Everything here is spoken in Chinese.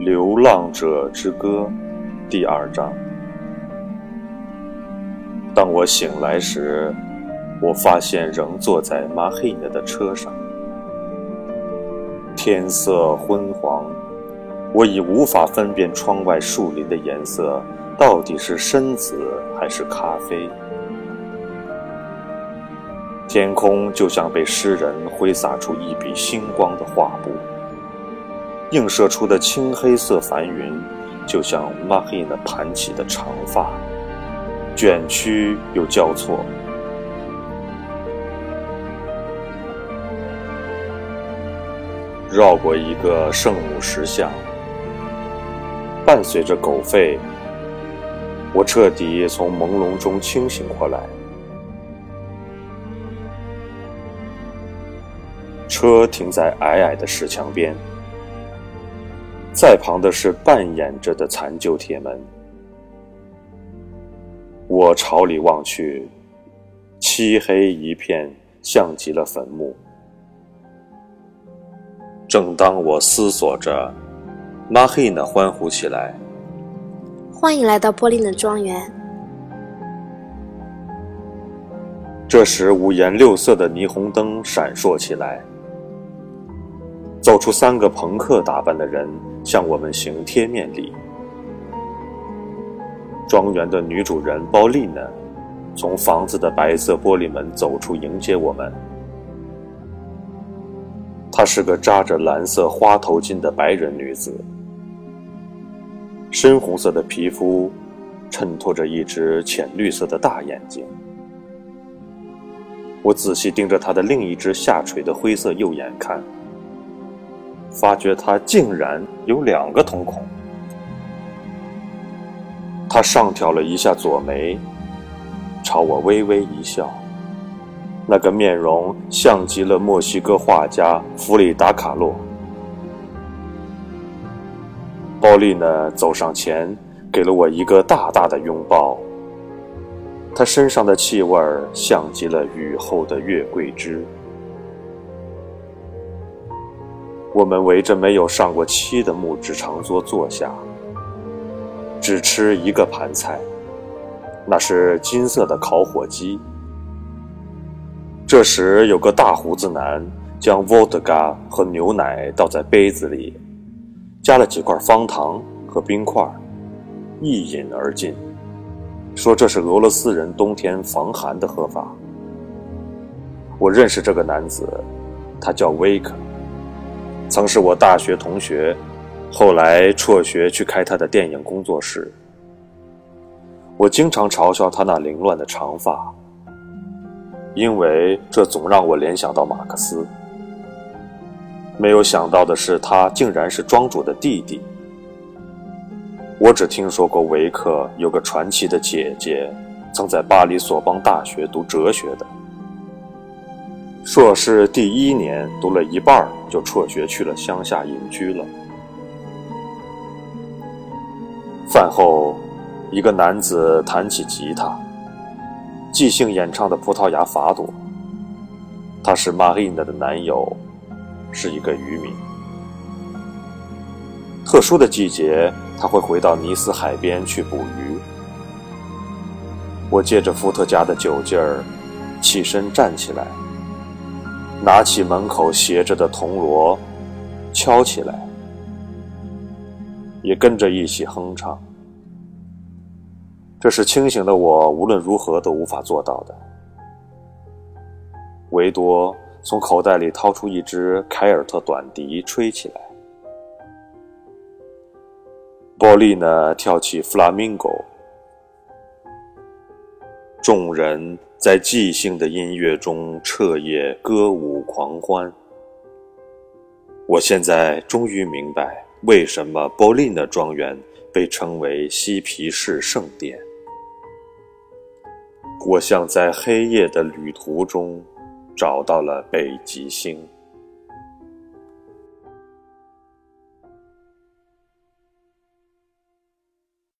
《流浪者之歌》第二章。当我醒来时，我发现仍坐在马黑尼的车上。天色昏黄，我已无法分辨窗外树林的颜色到底是深紫还是咖啡。天空就像被诗人挥洒出一笔星光的画布。映射出的青黑色繁云，就像玛黑那盘起的长发，卷曲又交错。绕过一个圣母石像，伴随着狗吠，我彻底从朦胧中清醒过来。车停在矮矮的石墙边。在旁的是半掩着的残旧铁门。我朝里望去，漆黑一片，像极了坟墓。正当我思索着，玛黑娜欢呼起来：“欢迎来到波利的庄园！”这时，五颜六色的霓虹灯闪烁起来。走出三个朋克打扮的人，向我们行贴面礼。庄园的女主人包丽娜从房子的白色玻璃门走出，迎接我们。她是个扎着蓝色花头巾的白人女子，深红色的皮肤衬托着一只浅绿色的大眼睛。我仔细盯着她的另一只下垂的灰色右眼看。发觉他竟然有两个瞳孔。他上挑了一下左眉，朝我微微一笑，那个面容像极了墨西哥画家弗里达·卡洛。鲍丽呢走上前，给了我一个大大的拥抱。她身上的气味像极了雨后的月桂枝。我们围着没有上过漆的木质长桌坐下，只吃一个盘菜，那是金色的烤火鸡。这时，有个大胡子男将伏特加和牛奶倒在杯子里，加了几块方糖和冰块，一饮而尽，说这是俄罗斯人冬天防寒的喝法。我认识这个男子，他叫维克。曾是我大学同学，后来辍学去开他的电影工作室。我经常嘲笑他那凌乱的长发，因为这总让我联想到马克思。没有想到的是，他竟然是庄主的弟弟。我只听说过维克有个传奇的姐姐，曾在巴黎索邦大学读哲学的。硕士第一年读了一半就辍学去了乡下隐居了。饭后，一个男子弹起吉他，即兴演唱的葡萄牙法朵。他是玛丽娜的男友，是一个渔民。特殊的季节，他会回到尼斯海边去捕鱼。我借着伏特加的酒劲儿，起身站起来。拿起门口斜着的铜锣，敲起来，也跟着一起哼唱。这是清醒的我无论如何都无法做到的。维多从口袋里掏出一支凯尔特短笛，吹起来。波利呢跳起弗拉明戈，众人。在即兴的音乐中彻夜歌舞狂欢。我现在终于明白为什么波林的庄园被称为嬉皮士圣殿。我像在黑夜的旅途中找到了北极星。